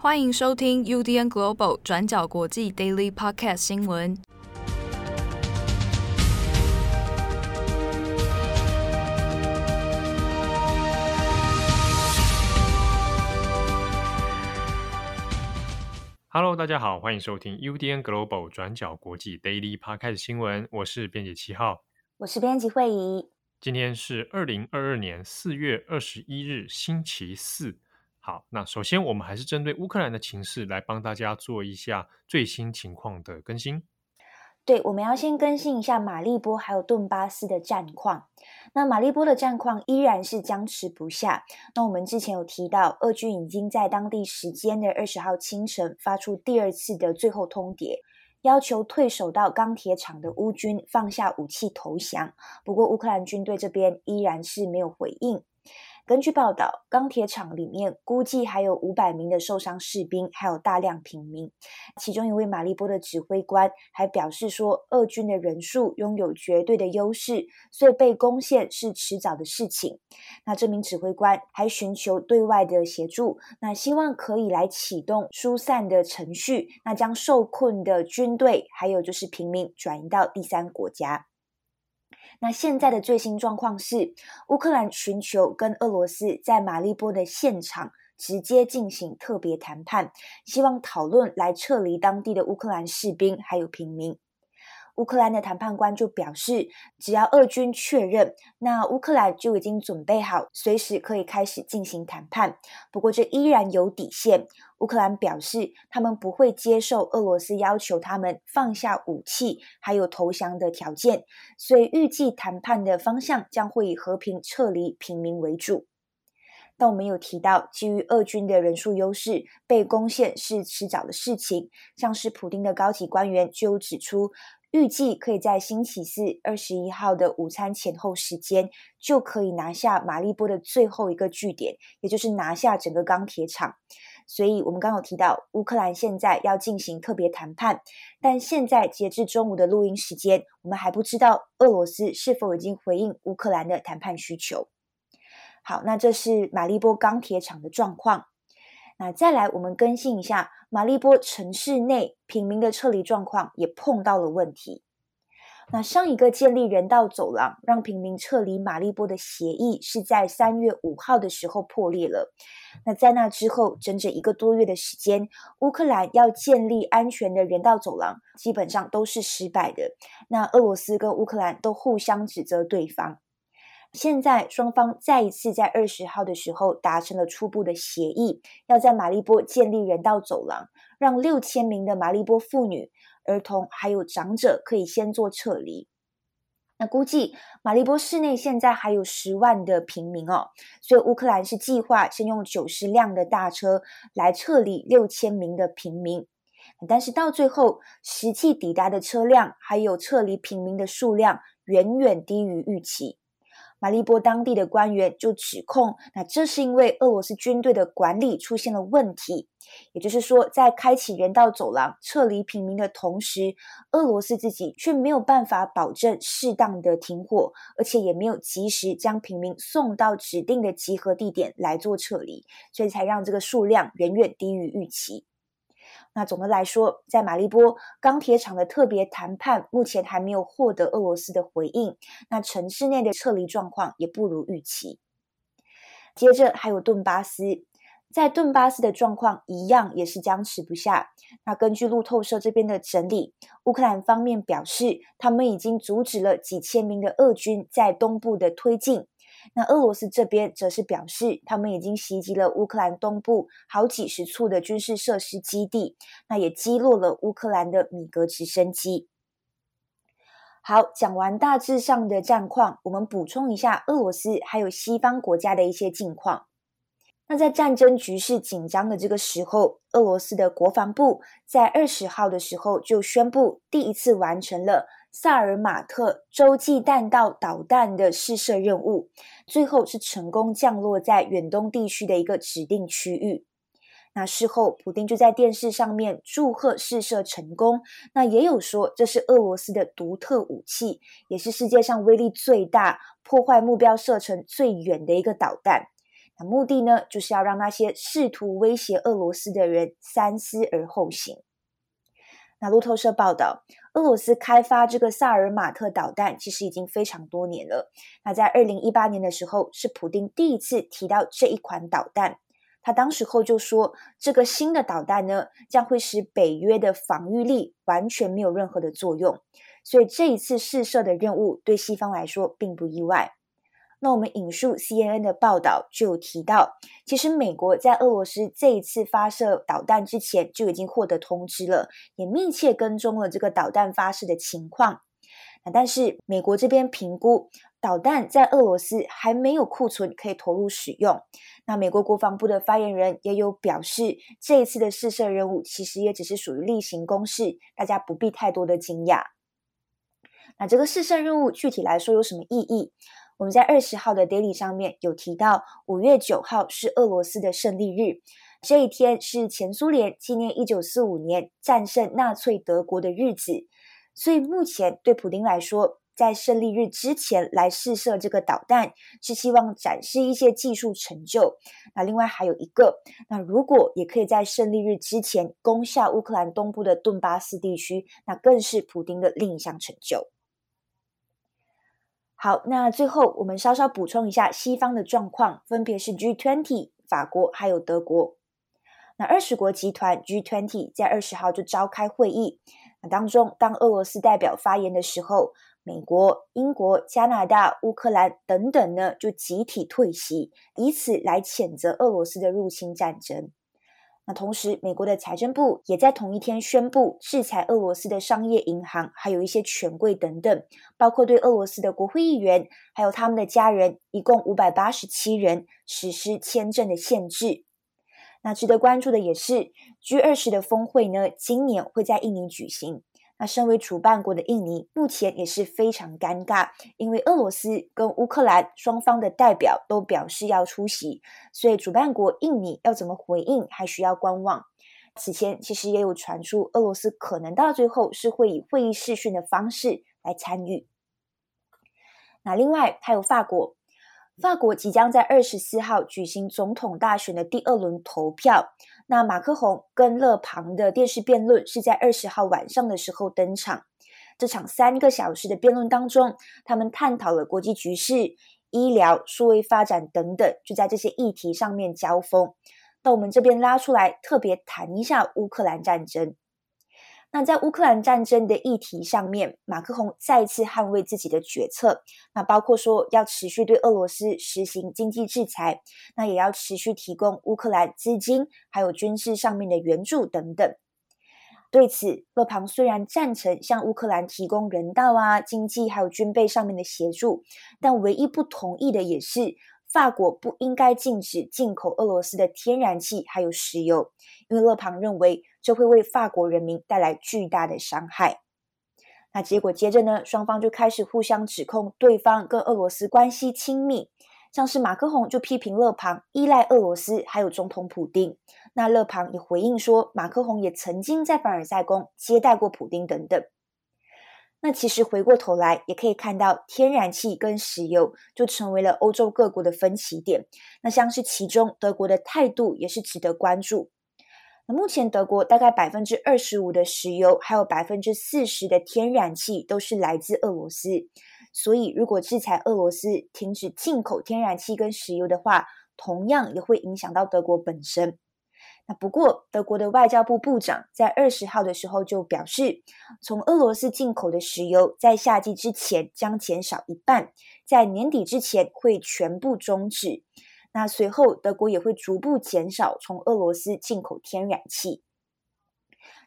欢迎收听 UDN Global 转角国际 Daily Podcast 新闻。Hello，大家好，欢迎收听 UDN Global 转角国际 Daily Podcast 新闻。我是编辑七号，我是编辑慧仪。今天是二零二二年四月二十一日，星期四。好，那首先我们还是针对乌克兰的情势来帮大家做一下最新情况的更新。对，我们要先更新一下马利波还有顿巴斯的战况。那马利波的战况依然是僵持不下。那我们之前有提到，俄军已经在当地时间的二十号清晨发出第二次的最后通牒，要求退守到钢铁厂的乌军放下武器投降。不过乌克兰军队这边依然是没有回应。根据报道，钢铁厂里面估计还有五百名的受伤士兵，还有大量平民。其中一位马利波的指挥官还表示说，俄军的人数拥有绝对的优势，所以被攻陷是迟早的事情。那这名指挥官还寻求对外的协助，那希望可以来启动疏散的程序，那将受困的军队还有就是平民转移到第三国家。那现在的最新状况是，乌克兰寻求跟俄罗斯在马利波的现场直接进行特别谈判，希望讨论来撤离当地的乌克兰士兵还有平民。乌克兰的谈判官就表示，只要俄军确认，那乌克兰就已经准备好，随时可以开始进行谈判。不过，这依然有底线。乌克兰表示，他们不会接受俄罗斯要求他们放下武器还有投降的条件，所以预计谈判的方向将会以和平撤离平民为主。但我们有提到，基于俄军的人数优势，被攻陷是迟早的事情。像是普丁的高级官员就指出。预计可以在星期四二十一号的午餐前后时间，就可以拿下马利波的最后一个据点，也就是拿下整个钢铁厂。所以，我们刚有提到，乌克兰现在要进行特别谈判，但现在截至中午的录音时间，我们还不知道俄罗斯是否已经回应乌克兰的谈判需求。好，那这是马利波钢铁厂的状况。那再来，我们更新一下马利波城市内平民的撤离状况，也碰到了问题。那上一个建立人道走廊让平民撤离马利波的协议是在三月五号的时候破裂了。那在那之后，整整一个多月的时间，乌克兰要建立安全的人道走廊，基本上都是失败的。那俄罗斯跟乌克兰都互相指责对方。现在双方再一次在二十号的时候达成了初步的协议，要在马利波建立人道走廊，让六千名的马利波妇女、儿童还有长者可以先做撤离。那估计马利波市内现在还有十万的平民哦，所以乌克兰是计划先用九十辆的大车来撤离六千名的平民，但是到最后实际抵达的车辆还有撤离平民的数量远远低于预期。马利波当地的官员就指控，那这是因为俄罗斯军队的管理出现了问题，也就是说，在开启人道走廊、撤离平民的同时，俄罗斯自己却没有办法保证适当的停火，而且也没有及时将平民送到指定的集合地点来做撤离，所以才让这个数量远远低于预期。那总的来说，在马利波钢铁厂的特别谈判目前还没有获得俄罗斯的回应。那城市内的撤离状况也不如预期。接着还有顿巴斯，在顿巴斯的状况一样也是僵持不下。那根据路透社这边的整理，乌克兰方面表示，他们已经阻止了几千名的俄军在东部的推进。那俄罗斯这边则是表示，他们已经袭击了乌克兰东部好几十处的军事设施基地，那也击落了乌克兰的米格直升机。好，讲完大致上的战况，我们补充一下俄罗斯还有西方国家的一些近况。那在战争局势紧张的这个时候，俄罗斯的国防部在二十号的时候就宣布，第一次完成了。萨尔马特洲际弹道导弹的试射任务，最后是成功降落在远东地区的一个指定区域。那事后，普丁就在电视上面祝贺试射成功。那也有说，这是俄罗斯的独特武器，也是世界上威力最大、破坏目标射程最远的一个导弹。那目的呢，就是要让那些试图威胁俄罗斯的人三思而后行。那路透社报道，俄罗斯开发这个萨尔马特导弹其实已经非常多年了。那在二零一八年的时候，是普丁第一次提到这一款导弹。他当时候就说，这个新的导弹呢，将会使北约的防御力完全没有任何的作用。所以这一次试射的任务对西方来说并不意外。那我们引述 CNN 的报道就提到，其实美国在俄罗斯这一次发射导弹之前就已经获得通知了，也密切跟踪了这个导弹发射的情况。那但是美国这边评估导弹在俄罗斯还没有库存可以投入使用。那美国国防部的发言人也有表示，这一次的试射任务其实也只是属于例行公事，大家不必太多的惊讶。那这个试射任务具体来说有什么意义？我们在二十号的 Daily 上面有提到，五月九号是俄罗斯的胜利日，这一天是前苏联纪念一九四五年战胜纳粹德国的日子，所以目前对普丁来说，在胜利日之前来试射这个导弹，是希望展示一些技术成就。那另外还有一个，那如果也可以在胜利日之前攻下乌克兰东部的顿巴斯地区，那更是普丁的另一项成就。好，那最后我们稍稍补充一下西方的状况，分别是 G20、法国还有德国。那二十国集团 G20 在二十号就召开会议，那当中当俄罗斯代表发言的时候，美国、英国、加拿大、乌克兰等等呢就集体退席，以此来谴责俄罗斯的入侵战争。那同时，美国的财政部也在同一天宣布制裁俄罗斯的商业银行，还有一些权贵等等，包括对俄罗斯的国会议员，还有他们的家人，一共五百八十七人实施签证的限制。那值得关注的也是 G 二十的峰会呢，今年会在印尼举行。那身为主办国的印尼，目前也是非常尴尬，因为俄罗斯跟乌克兰双方的代表都表示要出席，所以主办国印尼要怎么回应，还需要观望。此前其实也有传出，俄罗斯可能到最后是会以会议视讯的方式来参与。那另外还有法国。法国即将在二十四号举行总统大选的第二轮投票。那马克宏跟勒庞的电视辩论是在二十号晚上的时候登场。这场三个小时的辩论当中，他们探讨了国际局势、医疗、数位发展等等，就在这些议题上面交锋。那我们这边拉出来特别谈一下乌克兰战争。那在乌克兰战争的议题上面，马克宏再次捍卫自己的决策，那包括说要持续对俄罗斯实行经济制裁，那也要持续提供乌克兰资金，还有军事上面的援助等等。对此，勒庞虽然赞成向乌克兰提供人道啊、经济还有军备上面的协助，但唯一不同意的也是。法国不应该禁止进口俄罗斯的天然气还有石油，因为勒庞认为这会为法国人民带来巨大的伤害。那结果接着呢，双方就开始互相指控对方跟俄罗斯关系亲密，像是马克宏就批评勒庞依赖俄罗斯，还有总统普丁。那勒庞也回应说，马克宏也曾经在凡尔赛宫接待过普丁等等。那其实回过头来也可以看到，天然气跟石油就成为了欧洲各国的分歧点。那像是其中德国的态度也是值得关注。那目前德国大概百分之二十五的石油，还有百分之四十的天然气都是来自俄罗斯。所以如果制裁俄罗斯，停止进口天然气跟石油的话，同样也会影响到德国本身。那不过，德国的外交部部长在二十号的时候就表示，从俄罗斯进口的石油在夏季之前将减少一半，在年底之前会全部终止。那随后，德国也会逐步减少从俄罗斯进口天然气。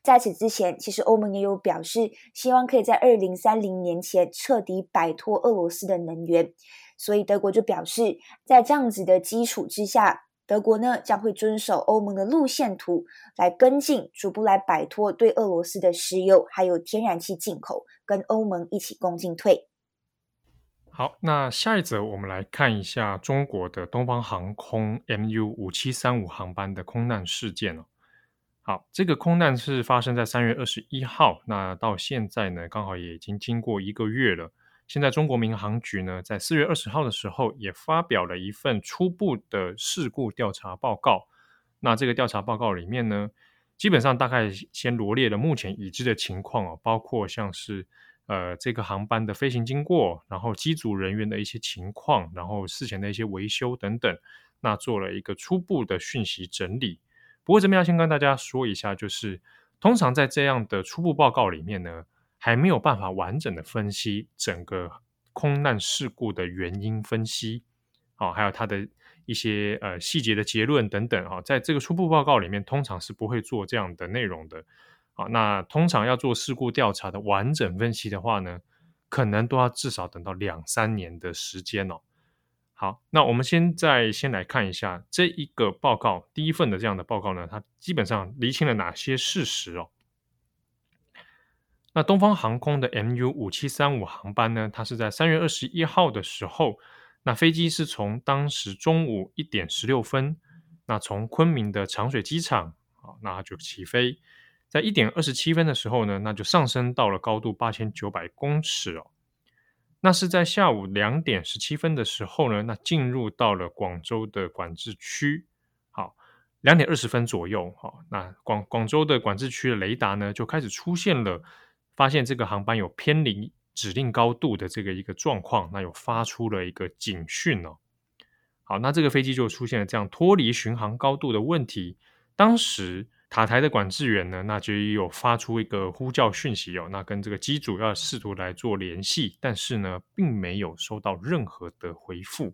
在此之前，其实欧盟也有表示，希望可以在二零三零年前彻底摆脱俄罗斯的能源。所以，德国就表示，在这样子的基础之下。德国呢，将会遵守欧盟的路线图来跟进，逐步来摆脱对俄罗斯的石油还有天然气进口，跟欧盟一起共进退。好，那下一则我们来看一下中国的东方航空 MU 五七三五航班的空难事件哦。好，这个空难是发生在三月二十一号，那到现在呢，刚好也已经经过一个月了。现在中国民航局呢，在四月二十号的时候，也发表了一份初步的事故调查报告。那这个调查报告里面呢，基本上大概先罗列了目前已知的情况哦，包括像是呃这个航班的飞行经过，然后机组人员的一些情况，然后事前的一些维修等等，那做了一个初步的讯息整理。不过这边要先跟大家说一下，就是通常在这样的初步报告里面呢，还没有办法完整的分析整个空难事故的原因分析，哦，还有它的。一些呃细节的结论等等啊，在这个初步报告里面，通常是不会做这样的内容的。啊，那通常要做事故调查的完整分析的话呢，可能都要至少等到两三年的时间哦。好，那我们现在先来看一下这一个报告，第一份的这样的报告呢，它基本上厘清了哪些事实哦。那东方航空的 MU 五七三五航班呢，它是在三月二十一号的时候。那飞机是从当时中午一点十六分，那从昆明的长水机场啊，那就起飞，在一点二十七分的时候呢，那就上升到了高度八千九百公尺哦。那是在下午两点十七分的时候呢，那进入到了广州的管制区。好，两点二十分左右，好，那广广州的管制区的雷达呢，就开始出现了，发现这个航班有偏离。指令高度的这个一个状况，那有发出了一个警讯哦。好，那这个飞机就出现了这样脱离巡航高度的问题。当时塔台的管制员呢，那就有发出一个呼叫讯息哦，那跟这个机组要试图来做联系，但是呢，并没有收到任何的回复。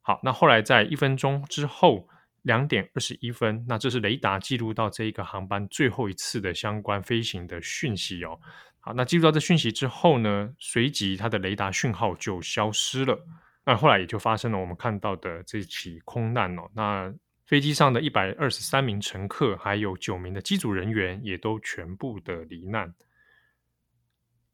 好，那后来在一分钟之后，两点二十一分，那这是雷达记录到这一个航班最后一次的相关飞行的讯息哦。好，那记录到这讯息之后呢，随即它的雷达讯号就消失了。那后来也就发生了我们看到的这起空难哦。那飞机上的一百二十三名乘客，还有九名的机组人员，也都全部的罹难。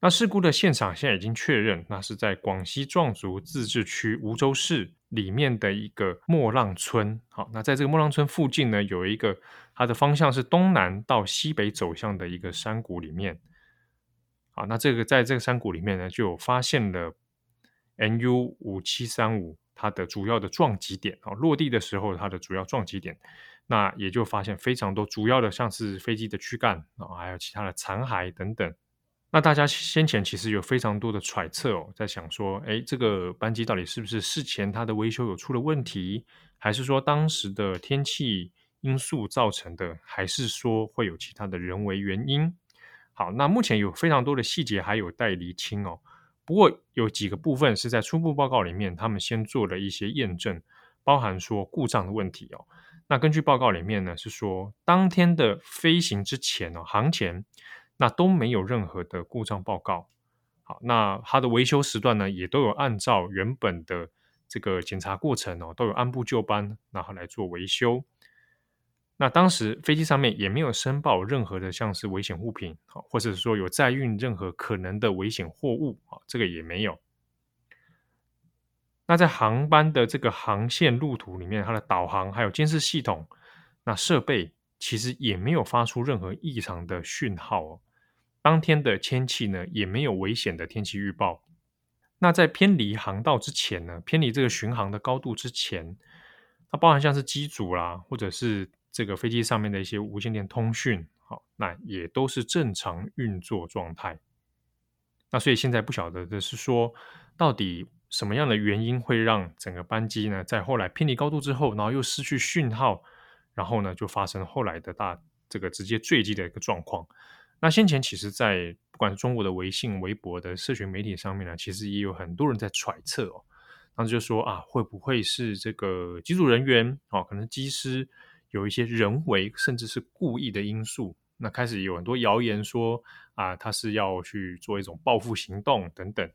那事故的现场现在已经确认，那是在广西壮族自治区梧州市里面的一个莫浪村。好，那在这个莫浪村附近呢，有一个它的方向是东南到西北走向的一个山谷里面。啊，那这个在这个山谷里面呢，就有发现了 N U 五七三五它的主要的撞击点啊，落地的时候它的主要撞击点，那也就发现非常多主要的，像是飞机的躯干啊，还有其他的残骸等等。那大家先前其实有非常多的揣测哦，在想说，哎，这个班机到底是不是事前它的维修有出了问题，还是说当时的天气因素造成的，还是说会有其他的人为原因？好，那目前有非常多的细节还有待厘清哦。不过有几个部分是在初步报告里面，他们先做了一些验证，包含说故障的问题哦。那根据报告里面呢，是说当天的飞行之前哦，航前那都没有任何的故障报告。好，那它的维修时段呢，也都有按照原本的这个检查过程哦，都有按部就班，然后来做维修。那当时飞机上面也没有申报任何的像是危险物品，或者是说有载运任何可能的危险货物，啊，这个也没有。那在航班的这个航线路途里面，它的导航还有监视系统，那设备其实也没有发出任何异常的讯号哦。当天的天气呢，也没有危险的天气预报。那在偏离航道之前呢，偏离这个巡航的高度之前，它包含像是机组啦，或者是这个飞机上面的一些无线电通讯，好，那也都是正常运作状态。那所以现在不晓得的是说，到底什么样的原因会让整个班机呢，在后来偏离高度之后，然后又失去讯号，然后呢就发生后来的大这个直接坠机的一个状况。那先前其实，在不管是中国的微信、微博的社群媒体上面呢，其实也有很多人在揣测哦，当时就说啊，会不会是这个机组人员哦，可能机师。有一些人为甚至是故意的因素，那开始有很多谣言说啊，他是要去做一种报复行动等等，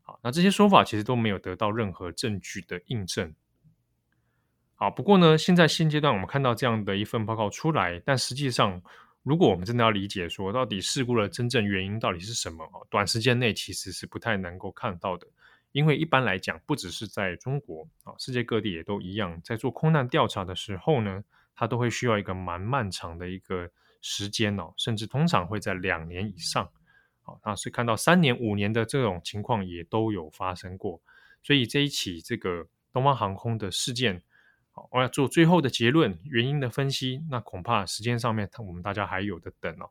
好，那这些说法其实都没有得到任何证据的印证。好，不过呢，现在现阶段我们看到这样的一份报告出来，但实际上，如果我们真的要理解说到底事故的真正原因到底是什么，短时间内其实是不太能够看到的，因为一般来讲，不只是在中国啊，世界各地也都一样，在做空难调查的时候呢。它都会需要一个蛮漫长的一个时间哦，甚至通常会在两年以上好，那是看到三年、五年的这种情况也都有发生过，所以这一起这个东方航空的事件，我要做最后的结论、原因的分析，那恐怕时间上面我们大家还有的等哦。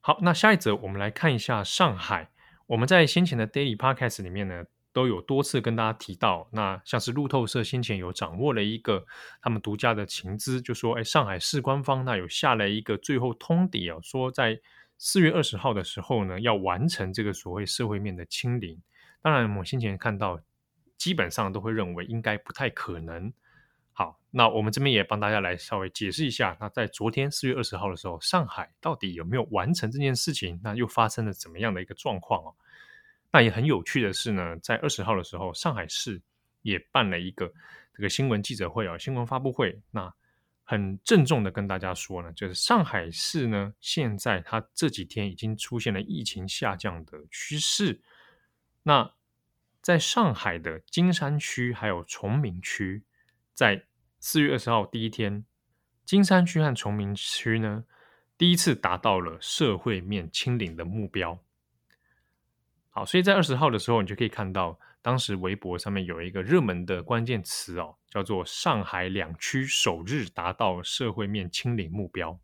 好，那下一则我们来看一下上海，我们在先前的 Daily Podcast 里面呢，都有多次跟大家提到，那像是路透社先前有掌握了一个他们独家的情资，就说，哎，上海市官方那有下了一个最后通牒哦，说在四月二十号的时候呢，要完成这个所谓社会面的清零。当然，我先前看到，基本上都会认为应该不太可能。那我们这边也帮大家来稍微解释一下，那在昨天四月二十号的时候，上海到底有没有完成这件事情？那又发生了怎么样的一个状况哦？那也很有趣的是呢，在二十号的时候，上海市也办了一个这个新闻记者会啊，新闻发布会。那很郑重的跟大家说呢，就是上海市呢，现在它这几天已经出现了疫情下降的趋势。那在上海的金山区还有崇明区，在四月二十号第一天，金山区和崇明区呢，第一次达到了社会面清零的目标。好，所以在二十号的时候，你就可以看到，当时微博上面有一个热门的关键词哦，叫做“上海两区首日达到社会面清零目标”。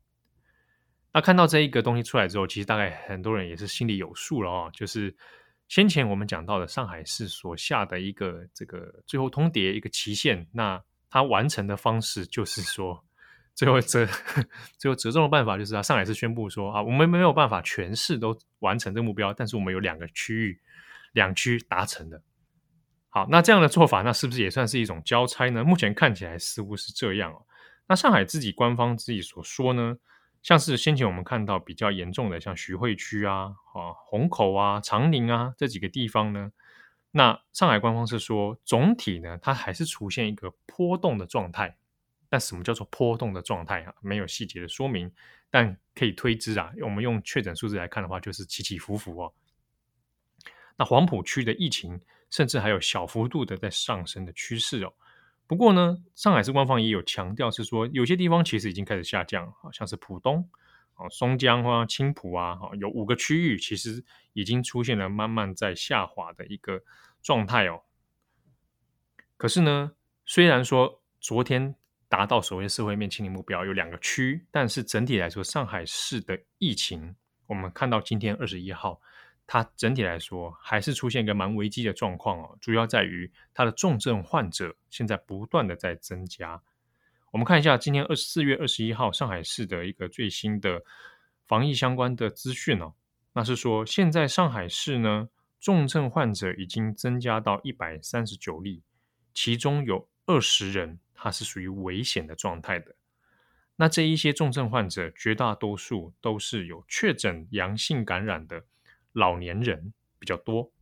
那看到这一个东西出来之后，其实大概很多人也是心里有数了哦，就是先前我们讲到的上海市所下的一个这个最后通牒一个期限，那它完成的方式就是说。最后折 最后折中的办法就是啊，上海市宣布说啊，我们没有办法全市都完成这个目标，但是我们有两个区域两区达成的。好，那这样的做法，那是不是也算是一种交差呢？目前看起来似乎是这样哦。那上海自己官方自己所说呢，像是先前我们看到比较严重的，像徐汇区啊、啊虹口啊、长宁啊这几个地方呢，那上海官方是说，总体呢，它还是出现一个波动的状态。但什么叫做波动的状态啊？没有细节的说明，但可以推知啊。我们用确诊数字来看的话，就是起起伏伏哦。那黄浦区的疫情甚至还有小幅度的在上升的趋势哦。不过呢，上海市官方也有强调是说，有些地方其实已经开始下降，好像是浦东、哦松江啊、青浦啊，有五个区域其实已经出现了慢慢在下滑的一个状态哦。可是呢，虽然说昨天。达到所谓社会面清零目标有两个区，但是整体来说，上海市的疫情，我们看到今天二十一号，它整体来说还是出现一个蛮危机的状况哦。主要在于它的重症患者现在不断的在增加。我们看一下今天二十四月二十一号上海市的一个最新的防疫相关的资讯哦，那是说现在上海市呢，重症患者已经增加到一百三十九例，其中有二十人。他是属于危险的状态的。那这一些重症患者，绝大多数都是有确诊阳性感染的老年人比较多。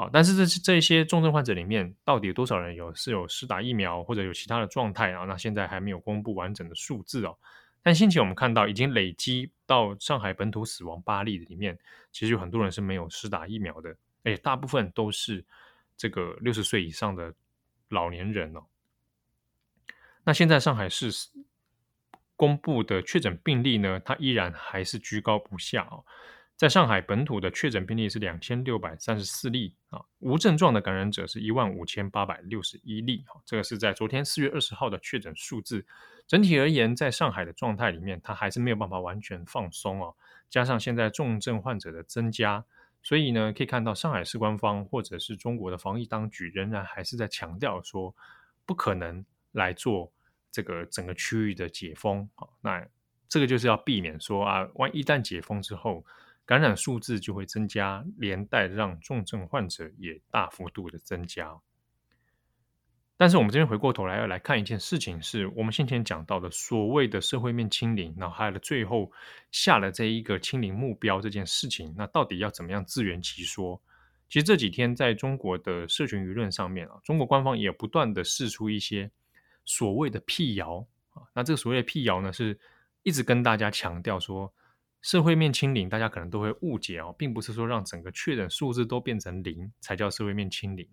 好，但是这这些重症患者里面，到底有多少人有是有施打疫苗或者有其他的状态啊？那现在还没有公布完整的数字哦。但先前我们看到，已经累积到上海本土死亡八例里面，其实有很多人是没有施打疫苗的，而且大部分都是这个六十岁以上的老年人哦。那现在上海市公布的确诊病例呢，它依然还是居高不下哦。在上海本土的确诊病例是两千六百三十四例啊，无症状的感染者是一万五千八百六十一例啊。这个是在昨天四月二十号的确诊数字。整体而言，在上海的状态里面，它还是没有办法完全放松哦。加上现在重症患者的增加，所以呢，可以看到上海市官方或者是中国的防疫当局仍然还是在强调说，不可能。来做这个整个区域的解封，啊，那这个就是要避免说啊，万一旦解封之后，感染数字就会增加，连带让重症患者也大幅度的增加。但是我们这边回过头来要来看一件事情，是我们先前讲到的所谓的社会面清零，然后还有最后下了这一个清零目标这件事情，那到底要怎么样自圆其说？其实这几天在中国的社群舆论上面啊，中国官方也不断的释出一些。所谓的辟谣啊，那这个所谓的辟谣呢，是一直跟大家强调说，社会面清零，大家可能都会误解哦，并不是说让整个确诊数字都变成零才叫社会面清零。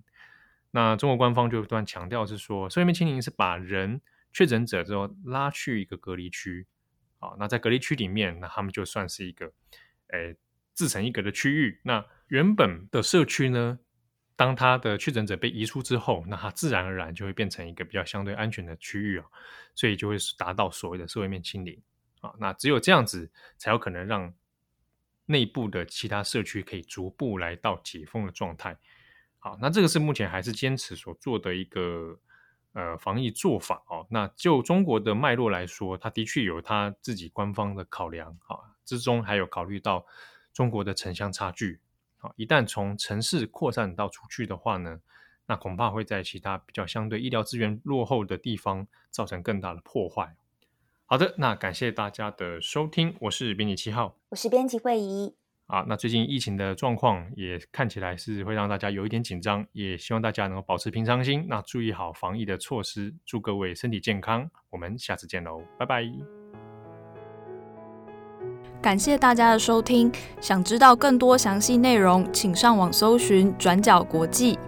那中国官方就不断强调是说，社会面清零是把人确诊者之后拉去一个隔离区啊，那在隔离区里面，那他们就算是一个诶自成一格的区域。那原本的社区呢，当它的确诊者被移出之后，那它自然而然就会变成一个比较相对安全的区域啊，所以就会达到所谓的社会面清零啊。那只有这样子，才有可能让内部的其他社区可以逐步来到解封的状态。好，那这个是目前还是坚持所做的一个呃防疫做法哦。那就中国的脉络来说，它的确有它自己官方的考量啊，之中还有考虑到中国的城乡差距。好，一旦从城市扩散到出去的话呢，那恐怕会在其他比较相对医疗资源落后的地方造成更大的破坏。好的，那感谢大家的收听，我是编辑七号，我是编辑惠仪。啊，那最近疫情的状况也看起来是会让大家有一点紧张，也希望大家能够保持平常心，那注意好防疫的措施，祝各位身体健康，我们下次见喽，拜拜。感谢大家的收听，想知道更多详细内容，请上网搜寻转角国际。